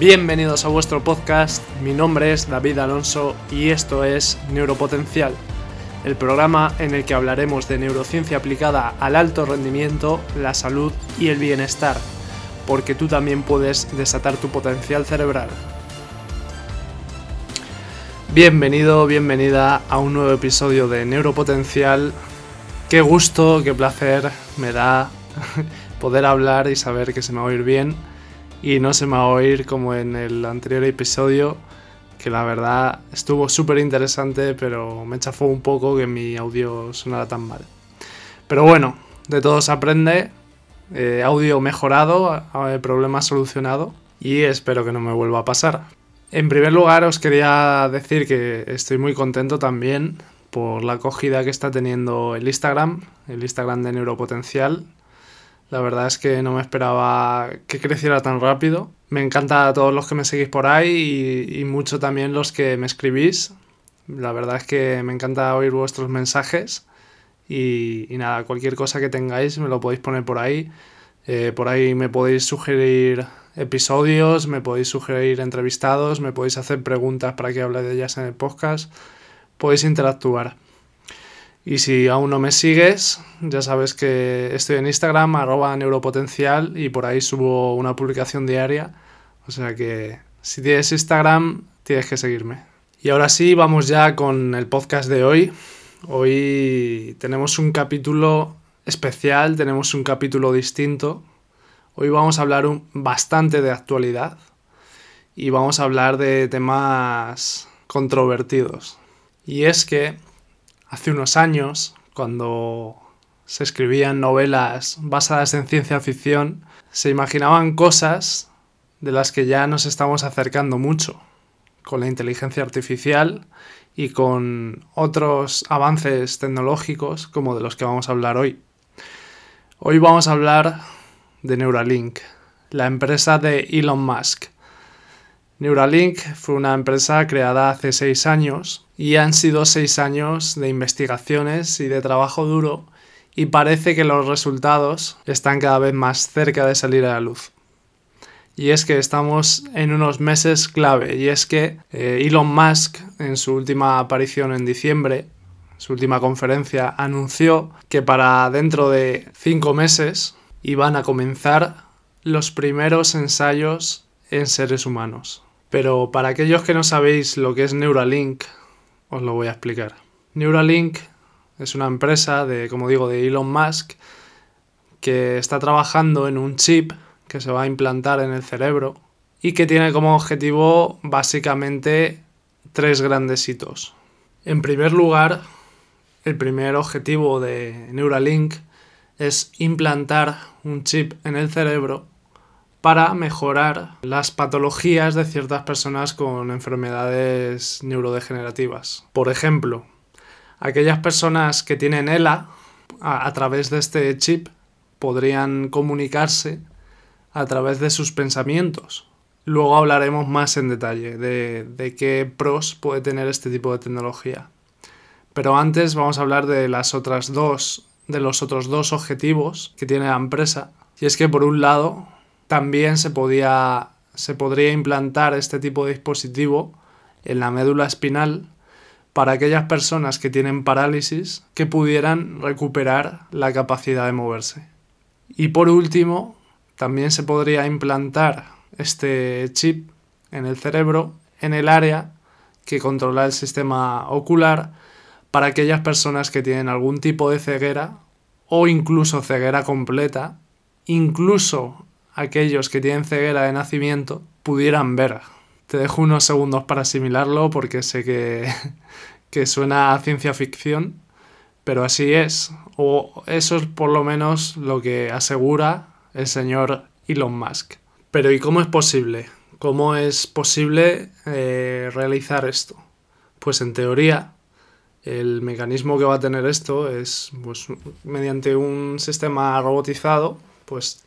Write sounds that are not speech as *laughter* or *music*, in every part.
Bienvenidos a vuestro podcast, mi nombre es David Alonso y esto es Neuropotencial, el programa en el que hablaremos de neurociencia aplicada al alto rendimiento, la salud y el bienestar, porque tú también puedes desatar tu potencial cerebral. Bienvenido, bienvenida a un nuevo episodio de Neuropotencial. Qué gusto, qué placer me da *laughs* poder hablar y saber que se me va a oír bien y no se me va a oír como en el anterior episodio, que la verdad estuvo súper interesante, pero me chafó un poco que mi audio sonara tan mal. Pero bueno, de todo se aprende, eh, audio mejorado, eh, problema solucionado y espero que no me vuelva a pasar. En primer lugar os quería decir que estoy muy contento también por la acogida que está teniendo el Instagram, el Instagram de Neuropotencial. La verdad es que no me esperaba que creciera tan rápido. Me encanta a todos los que me seguís por ahí y, mucho también los que me escribís. La verdad es que me encanta oír vuestros mensajes y, nada, cualquier cosa que tengáis me lo podéis poner por ahí. Eh, por ahí me podéis sugerir episodios, me podéis sugerir entrevistados, me podéis hacer preguntas para que hable de ellas en el podcast, podéis interactuar. Y si aún no me sigues, ya sabes que estoy en Instagram, arroba neuropotencial, y por ahí subo una publicación diaria. O sea que si tienes Instagram, tienes que seguirme. Y ahora sí, vamos ya con el podcast de hoy. Hoy tenemos un capítulo especial, tenemos un capítulo distinto, Hoy vamos a hablar bastante de actualidad y vamos a hablar de temas controvertidos. Y es que hace unos años, cuando se escribían novelas basadas en ciencia ficción, se imaginaban cosas de las que ya nos estamos acercando mucho, con la inteligencia artificial y con otros avances tecnológicos como de los que vamos a hablar hoy. Hoy vamos a hablar de Neuralink, la empresa de Elon Musk. Neuralink fue una empresa creada hace seis años y han sido seis años de investigaciones y de trabajo duro y parece que los resultados están cada vez más cerca de salir a la luz. Y es que estamos en unos meses clave y es que eh, Elon Musk en su última aparición en diciembre, su última conferencia, anunció que para dentro de cinco meses y van a comenzar los primeros ensayos en seres humanos. Pero para aquellos que no sabéis lo que es Neuralink, os lo voy a explicar. Neuralink es una empresa de, como digo, de Elon Musk que está trabajando en un chip que se va a implantar en el cerebro y que tiene como objetivo básicamente tres grandes hitos. En primer lugar, el primer objetivo de Neuralink es implantar un chip en el cerebro para mejorar las patologías de ciertas personas con enfermedades neurodegenerativas. Por ejemplo, aquellas personas que tienen ELA, a, través de este chip, podrían comunicarse a través de sus pensamientos. Luego hablaremos más en detalle de, de qué pros puede tener este tipo de tecnología. Pero antes vamos a hablar de las otras dos de los otros dos objetivos que tiene la empresa. Y es que por un lado también se, podía, se podría implantar este tipo de dispositivo en la médula espinal para aquellas personas que tienen parálisis que pudieran recuperar la capacidad de moverse. Y por último, también se podría implantar este chip en el cerebro en el área que controla el sistema ocular para aquellas personas que tienen algún tipo de ceguera o incluso ceguera completa, incluso aquellos que tienen ceguera de nacimiento pudieran ver. Te dejo unos segundos para asimilarlo porque sé que, *laughs* que suena a ciencia ficción, pero así es, o eso es por lo menos lo que asegura el señor Elon Musk. Pero ¿y cómo es posible? ¿Cómo es posible eh, realizar esto? Pues en teoría el mecanismo que va a tener esto es, pues, mediante un sistema robotizado, pues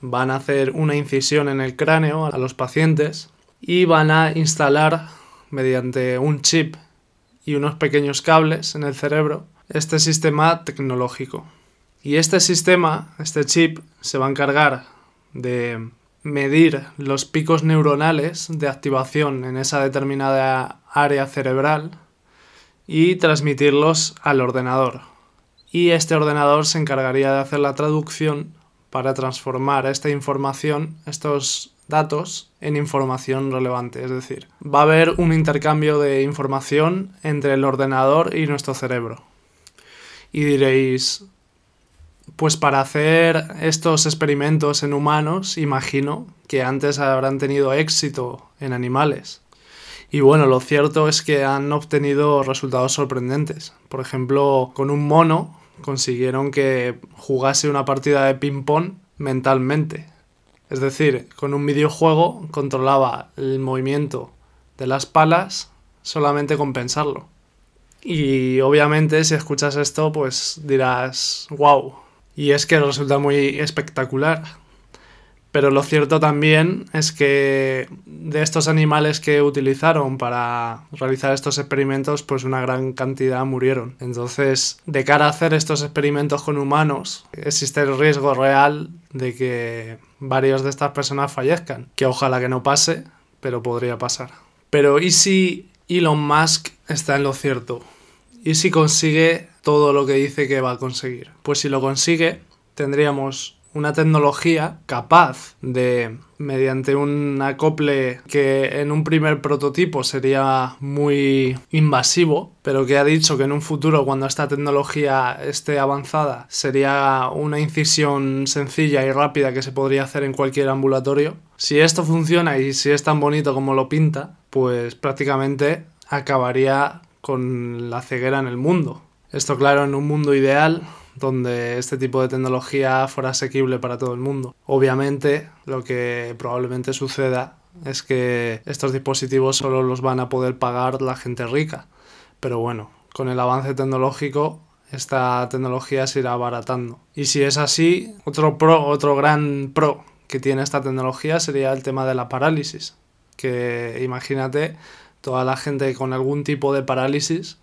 van a hacer una incisión en el cráneo a los pacientes y van a instalar mediante un chip y unos pequeños cables en el cerebro este sistema tecnológico. Y este sistema, este chip, se va a encargar de medir los picos neuronales de activación en esa determinada área cerebral y transmitirlos al ordenador. Y este ordenador se encargaría de hacer la traducción para transformar esta información, estos datos, en información relevante. Es decir, va a haber un intercambio de información entre el ordenador y nuestro cerebro. Y diréis, pues para hacer estos experimentos en humanos, imagino que antes habrán tenido éxito en animales. Y bueno, lo cierto es que han obtenido resultados sorprendentes. Por ejemplo, con un mono consiguieron que jugase una partida de ping-pong mentalmente. Es decir, con un videojuego controlaba el movimiento de las palas solamente con pensarlo. Y obviamente si escuchas esto, pues dirás, wow. Y es que resulta muy espectacular. Pero lo cierto también es que de estos animales que utilizaron para realizar estos experimentos, pues una gran cantidad murieron. Entonces, de cara a hacer estos experimentos con humanos, existe el riesgo real de que varios de estas personas fallezcan. Que ojalá que no pase, pero podría pasar. Pero ¿y si Elon Musk está en lo cierto? ¿Y si consigue todo lo que dice que va a conseguir? Pues si lo consigue, tendríamos una tecnología capaz de, mediante un acople que en un primer prototipo sería muy invasivo, pero que ha dicho que en un futuro, cuando esta tecnología esté avanzada, sería una incisión sencilla y rápida que se podría hacer en cualquier ambulatorio. Si esto funciona y si es tan bonito como lo pinta, pues prácticamente acabaría con la ceguera en el mundo. Esto claro, en un mundo ideal donde este tipo de tecnología fuera asequible para todo el mundo. Obviamente, lo que probablemente suceda es que estos dispositivos solo los van a poder pagar la gente rica. Pero bueno, con el avance tecnológico esta tecnología se irá abaratando. Y si es así, otro pro, otro gran pro que tiene esta tecnología sería el tema de la parálisis. Que imagínate toda la gente con algún tipo de parálisis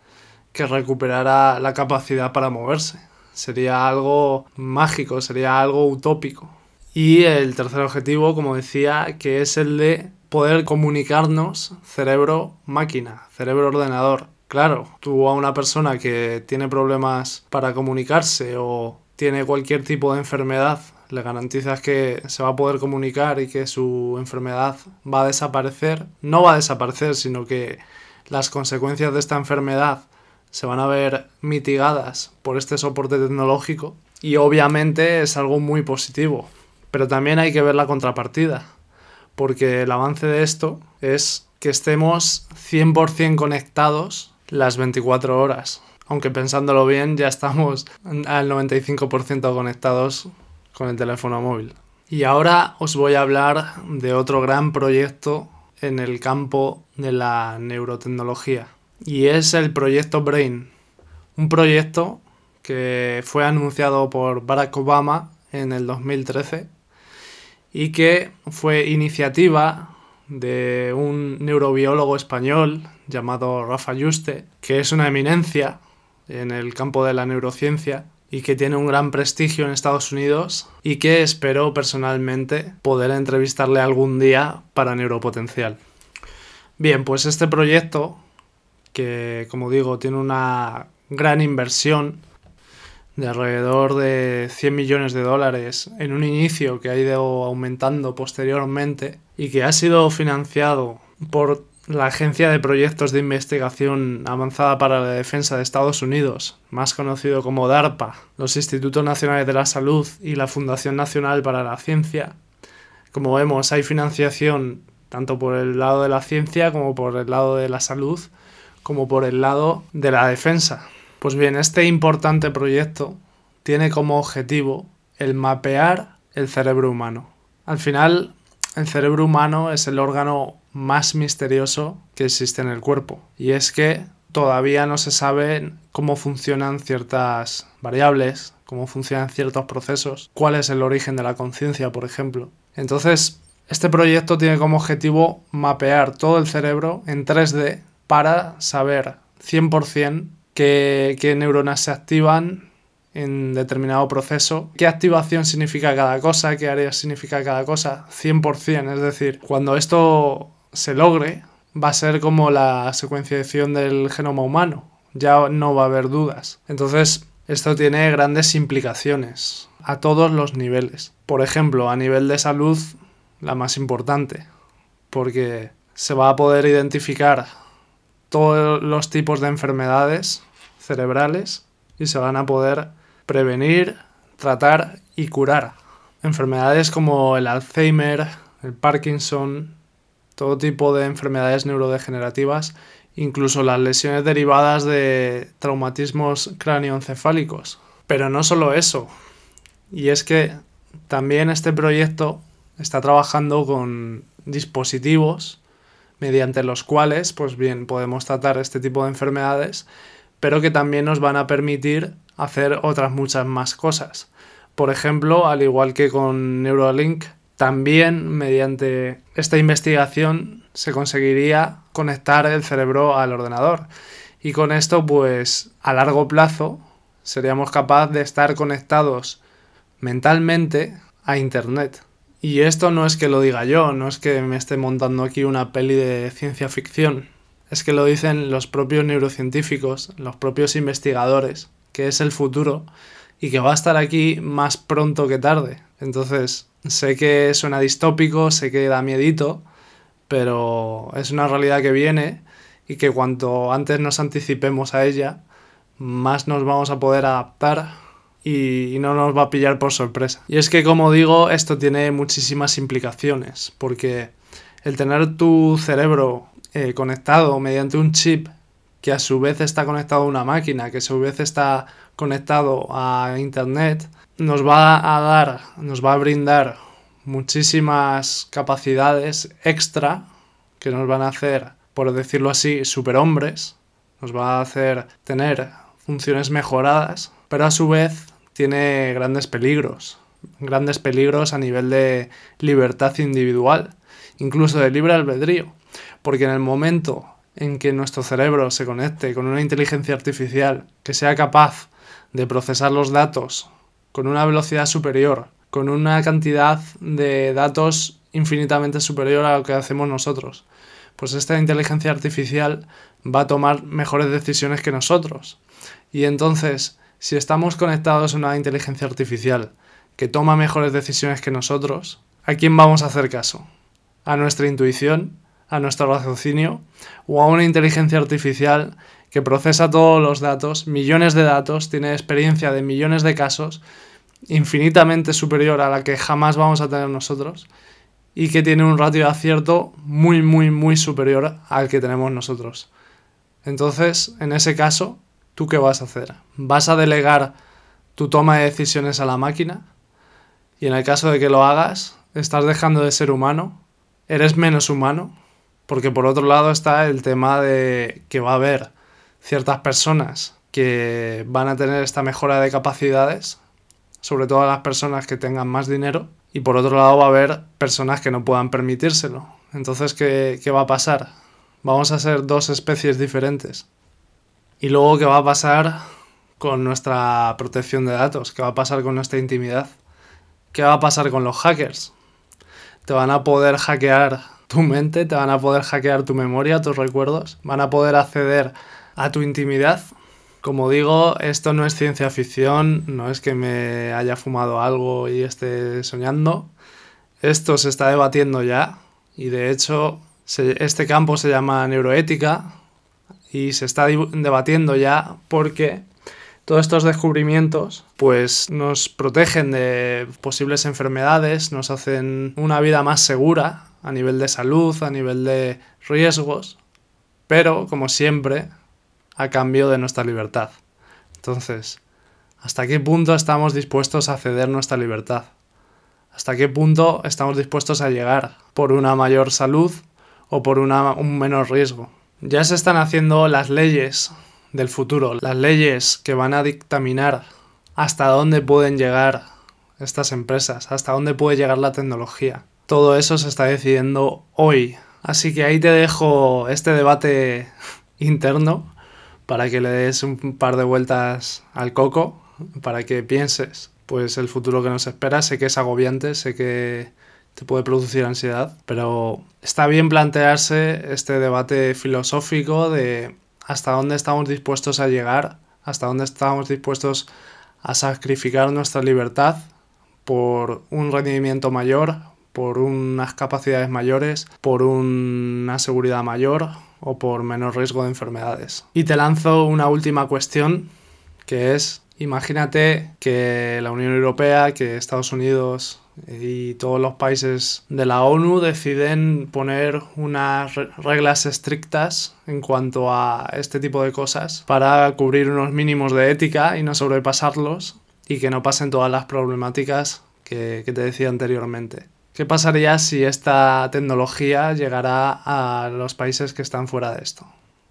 que recuperara la capacidad para moverse sería algo mágico, sería algo utópico. Y el tercer objetivo, como decía, que es el de poder comunicarnos cerebro-máquina, cerebro-ordenador. Claro, tú a una persona que tiene problemas para comunicarse o tiene cualquier tipo de enfermedad, le garantizas que se va a poder comunicar y que su enfermedad va a desaparecer. No va a desaparecer, sino que las consecuencias de esta enfermedad se van a ver mitigadas por este soporte tecnológico y obviamente es algo muy positivo. Pero también hay que ver la contrapartida, porque el avance de esto es que estemos 100% conectados las 24 horas. Aunque pensándolo bien, ya estamos al 95% conectados con el teléfono móvil. Y ahora os voy a hablar de otro gran proyecto en el campo de la neurotecnología y es el proyecto Brain, un proyecto que fue anunciado por Barack Obama en el 2013 y que fue iniciativa de un neurobiólogo español llamado Rafa Yuste, que es una eminencia en el campo de la neurociencia y que tiene un gran prestigio en Estados Unidos y que espero personalmente poder entrevistarle algún día para Neuropotencial. Bien, pues este proyecto que como digo tiene una gran inversión de alrededor de 100 millones de dólares en un inicio que ha ido aumentando posteriormente y que ha sido financiado por la Agencia de Proyectos de Investigación Avanzada para la Defensa de Estados Unidos, más conocido como DARPA, los Institutos Nacionales de la Salud y la Fundación Nacional para la Ciencia. Como vemos, hay financiación tanto por el lado de la ciencia como por el lado de la salud como por el lado de la defensa. Pues bien, este importante proyecto tiene como objetivo el mapear el cerebro humano. Al final, el cerebro humano es el órgano más misterioso que existe en el cuerpo. Y es que todavía no se sabe cómo funcionan ciertas variables, cómo funcionan ciertos procesos, cuál es el origen de la conciencia, por ejemplo. Entonces, este proyecto tiene como objetivo mapear todo el cerebro en 3D para saber 100% qué, qué neuronas se activan en determinado proceso, qué activación significa cada cosa, qué área significa cada cosa, 100%. Es decir, cuando esto se logre, va a ser como la secuenciación del genoma humano. Ya no va a haber dudas. Entonces, esto tiene grandes implicaciones a todos los niveles. Por ejemplo, a nivel de salud, la más importante, porque se va a poder identificar todos los tipos de enfermedades cerebrales y se van a poder prevenir, tratar y curar. Enfermedades como el Alzheimer, el Parkinson, todo tipo de enfermedades neurodegenerativas, incluso las lesiones derivadas de traumatismos cráneoencefálicos. Pero no solo eso, y es que también este proyecto está trabajando con dispositivos mediante los cuales, pues bien, podemos tratar este tipo de enfermedades, pero que también nos van a permitir hacer otras muchas más cosas. Por ejemplo, al igual que con Neuralink, también mediante esta investigación se conseguiría conectar el cerebro al ordenador. Y con esto, pues a largo plazo, seríamos capaces de estar conectados mentalmente a Internet. Y esto no es que lo diga yo, no es que me esté montando aquí una peli de ciencia ficción, es que lo dicen los propios neurocientíficos, los propios investigadores, que es el futuro y que va a estar aquí más pronto que tarde. Entonces, sé que suena distópico, sé que da miedito, pero es una realidad que viene y que cuanto antes nos anticipemos a ella, más nos vamos a poder adaptar y, no nos va a pillar por sorpresa. Y es que, como digo, esto tiene muchísimas implicaciones, porque el tener tu cerebro eh, conectado mediante un chip que a su vez está conectado a una máquina, que a su vez está conectado a Internet, nos va a dar, nos va a brindar muchísimas capacidades extra que nos van a hacer, por decirlo así, superhombres, nos va a hacer tener funciones mejoradas, pero a su vez tiene grandes peligros, grandes peligros a nivel de libertad individual, incluso de libre albedrío, porque en el momento en que nuestro cerebro se conecte con una inteligencia artificial que sea capaz de procesar los datos con una velocidad superior, con una cantidad de datos infinitamente superior a lo que hacemos nosotros, pues esta inteligencia artificial va a tomar mejores decisiones que nosotros. Y entonces, si estamos conectados a una inteligencia artificial que toma mejores decisiones que nosotros, ¿a quién vamos a hacer caso? ¿A nuestra intuición? ¿A nuestro raciocinio? ¿O a una inteligencia artificial que procesa todos los datos, millones de datos, tiene experiencia de millones de casos, infinitamente superior a la que jamás vamos a tener nosotros? y que tiene un ratio de acierto muy, muy, muy superior al que tenemos nosotros. Entonces, en ese caso, ¿tú qué vas a hacer? ¿Vas a delegar tu toma de decisiones a la máquina? Y en el caso de que lo hagas, estás dejando de ser humano, eres menos humano, porque por otro lado está el tema de que va a haber ciertas personas que van a tener esta mejora de capacidades, sobre todo las personas que tengan más dinero, y por otro lado va a haber personas que no puedan permitírselo. Entonces, ¿qué, qué va a pasar? Vamos a ser dos especies diferentes. Y luego, ¿qué va a pasar con nuestra protección de datos? ¿Qué va a pasar con nuestra intimidad? ¿Qué va a pasar con los hackers? Te van a poder hackear tu mente, te van a poder hackear tu memoria, tus recuerdos, van a poder acceder a tu intimidad. Como digo, esto no es ciencia ficción, no es que me haya fumado algo y esté soñando. Esto se está debatiendo ya y de hecho este campo se llama neuroética y se está debatiendo ya porque todos estos descubrimientos pues nos protegen de posibles enfermedades, nos hacen una vida más segura a nivel de salud, a nivel de riesgos, pero como siempre a cambio de nuestra libertad. Entonces, ¿hasta qué punto estamos dispuestos a ceder nuestra libertad? ¿Hasta qué punto estamos dispuestos a llegar por una mayor salud o por un menor riesgo? Ya se están haciendo las leyes del futuro, las leyes que van a dictaminar hasta dónde pueden llegar estas empresas, hasta dónde puede llegar la tecnología. Todo eso se está decidiendo hoy. Así que ahí te dejo este debate *laughs* interno para que le des un par de vueltas al coco para que pienses pues el futuro que nos espera. Sé que es agobiante, sé que te puede producir ansiedad, pero está bien plantearse este debate filosófico de hasta dónde estamos dispuestos a llegar, hasta dónde estamos dispuestos a sacrificar nuestra libertad por un rendimiento mayor, por unas capacidades mayores, por una seguridad mayor o por menos riesgo de enfermedades. Y te lanzo una última cuestión que es, imagínate que la Unión Europea, que Estados Unidos y todos los países de la ONU deciden poner unas reglas estrictas en cuanto a este tipo de cosas para cubrir unos mínimos de ética y no sobrepasarlos y que no pasen todas las problemáticas que, te decía anteriormente. ¿Qué pasaría si esta tecnología llegara a los países que están fuera de esto?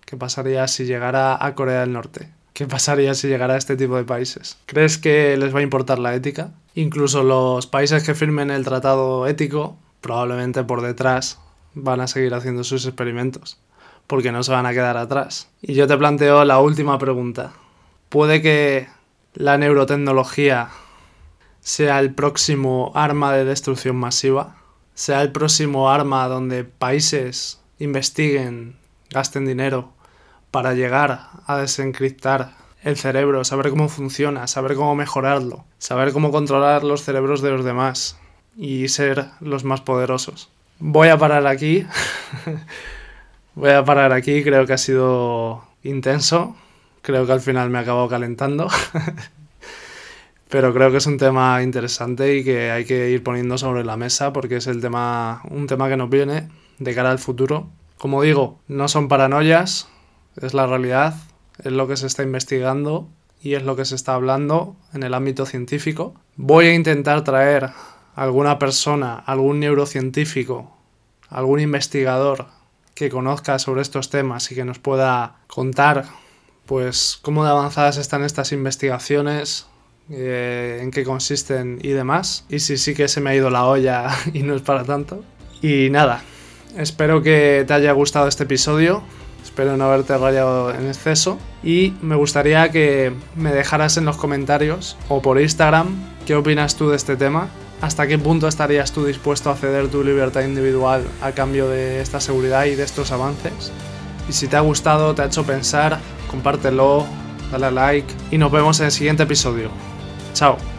¿Qué pasaría si llegara a Corea del Norte? ¿Qué pasaría si llegara a este tipo de países? ¿Crees que les va a importar la ética? Incluso los países que firmen el tratado ético, probablemente por detrás, van a seguir haciendo sus experimentos, porque no se van a quedar atrás. Y yo te planteo la última pregunta. ¿Puede que la neurotecnología sea el próximo arma de destrucción masiva? ¿Sea el próximo arma donde países investiguen, gasten dinero para llegar a desencriptar el cerebro, saber cómo funciona, saber cómo mejorarlo, saber cómo controlar los cerebros de los demás y ser los más poderosos. Voy a parar aquí. *laughs* Voy a parar aquí, creo que ha sido intenso. Creo que al final me acabo calentando. *laughs* Pero creo que es un tema interesante y que hay que ir poniendo sobre la mesa porque es el tema, un tema que nos viene de cara al futuro. Como digo, no son paranoias, es la realidad, es lo que se está investigando y es lo que se está hablando en el ámbito científico. Voy a intentar traer alguna persona, algún neurocientífico, algún investigador que conozca sobre estos temas y que nos pueda contar pues cómo de avanzadas están estas investigaciones, eh, en qué consisten y demás. Y si sí que se me ha ido la olla *laughs* y no es para tanto. Y nada, espero que te haya gustado este episodio. Espero no haberte rayado en exceso. Y me gustaría que me dejaras en los comentarios o por Instagram qué opinas tú de este tema. ¿Hasta qué punto estarías tú dispuesto a ceder tu libertad individual a cambio de esta seguridad y de estos avances? Y si te ha gustado, te ha hecho pensar, compártelo, dale a like y nos vemos en el siguiente episodio. Chao.